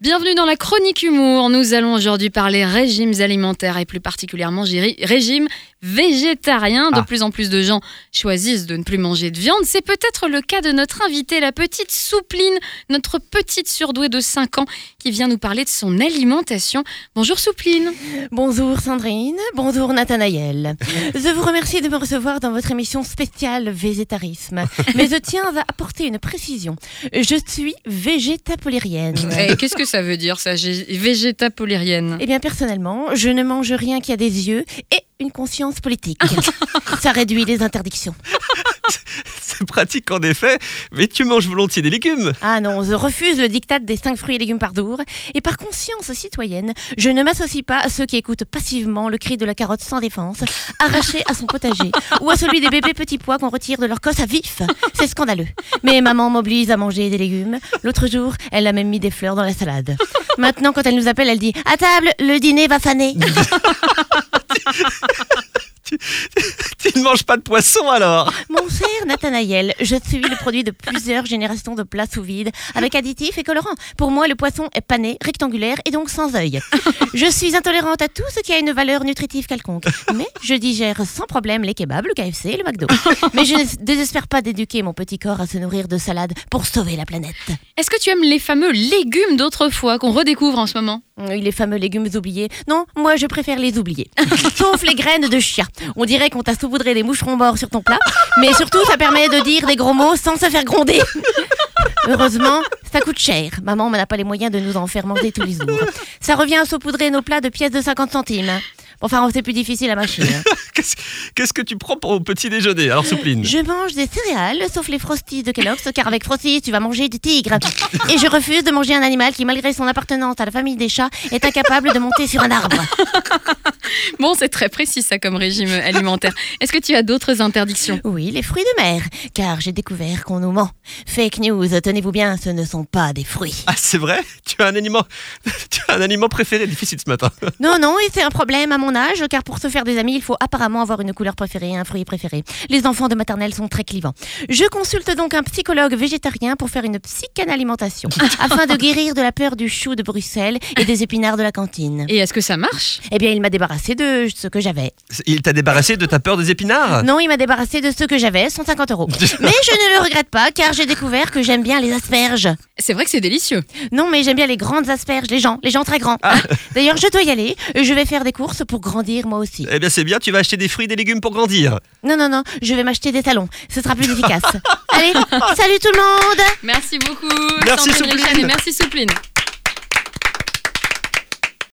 Bienvenue dans la chronique humour. Nous allons aujourd'hui parler régimes alimentaires et plus particulièrement géri- régime végétarien. De Ah. plus en plus de gens choisissent de ne plus manger de viande. C'est peut-être le cas de notre invitée, la petite Soupline, notre petite surdouée de 5 ans qui vient nous parler de son alimentation. Bonjour Soupline. Bonjour Sandrine, bonjour Nathanaël. Je vous remercie de me recevoir dans votre émission spéciale végétarisme. Mais je tiens à apporter une précision. Je suis végétapolérienne. Eh, Qu'est-ce que ça veut dire ça, gé- végétapolérienne Eh bien personnellement, je ne mange rien qui a des yeux et une conscience politique. Ça réduit les interdictions. C'est pratique en effet, mais tu manges volontiers des légumes. Ah non, je refuse le diktat des 5 fruits et légumes par jour. Et par conscience citoyenne, je ne m'associe pas à ceux qui écoutent passivement le cri de la carotte sans défense, arraché à son potager, ou à celui des bébés petits pois qu'on retire de leur cosse à vif. C'est scandaleux. Mais maman m'oblige à manger des légumes. L'autre jour, elle a même mis des fleurs dans la salade. Maintenant, quand elle nous appelle, elle dit À table, le dîner va faner. Tu ne manges pas de poisson alors Mon cher Nathanaël, je suis le produit de plusieurs générations de plats sous vide avec additifs et colorants. Pour moi, le poisson est pané, rectangulaire et donc sans œil. Je suis intolérante à tout ce qui a une valeur nutritive quelconque. Mais je digère sans problème les kebabs, le KFC et le McDo. Mais je ne désespère pas d'éduquer mon petit corps à se nourrir de salade pour sauver la planète. Est-ce que tu aimes les fameux légumes d'autrefois qu'on redécouvre en ce moment? Les fameux légumes oubliés. Non, moi je préfère les oublier. Sauf les graines de chia. On dirait qu'on t'a saupoudré des moucherons morts sur ton plat, mais surtout ça permet de dire des gros mots sans se faire gronder. Heureusement, ça coûte cher. Maman n'a pas les moyens de nous en faire manger tous les jours. Ça revient à saupoudrer nos plats de pièces de 50 centimes. Enfin, c'est plus difficile à mâcher. hein. Qu'est-ce qu'est-ce que tu prends pour au petit déjeuner Alors Soupline? Je mange des céréales, sauf les Frosties de Kellogg's, car avec Frosties, tu vas manger du tigre. Et je refuse de manger un animal qui, malgré son appartenance à la famille des chats, est incapable de monter sur un arbre. Bon, c'est très précis ça comme régime alimentaire. Est-ce que tu as d'autres interdictions? Oui, les fruits de mer, car j'ai découvert qu'on nous ment. Fake news, tenez-vous bien, ce ne sont pas des fruits. Ah c'est vrai? Tu as un aliment Tu as un aliment préféré difficile ce matin. Non, non, et c'est un problème à mon âge, car pour se faire des amis, il faut apparemment avoir une couleur préférée, un fruit préféré. Les enfants de maternelle sont très clivants. Je consulte donc un psychologue végétarien pour faire une psychanalimentation, afin de guérir de la peur du chou de Bruxelles et des épinards de la cantine. Et est-ce que ça marche? Eh bien, il m'a débarrassé de ce que j'avais. Il t'a débarrassé de ta peur des épinards? Non, il m'a débarrassé de ce que j'avais, 150 euros. Mais je ne le regrette pas, car j'ai découvert que j'aime bien les asperges. C'est vrai que c'est délicieux. Non, mais j'aime bien les grandes asperges, les gens, les gens très grands. hein. D'ailleurs, je dois y aller. Je vais faire des courses pour grandir moi aussi. Eh bien c'est bien, tu vas acheter des fruits et des légumes pour grandir. Non, non, non, je vais m'acheter des talons. Ce sera plus efficace. Allez, salut tout le monde Merci beaucoup. Merci, Soupline. Merci Soupline.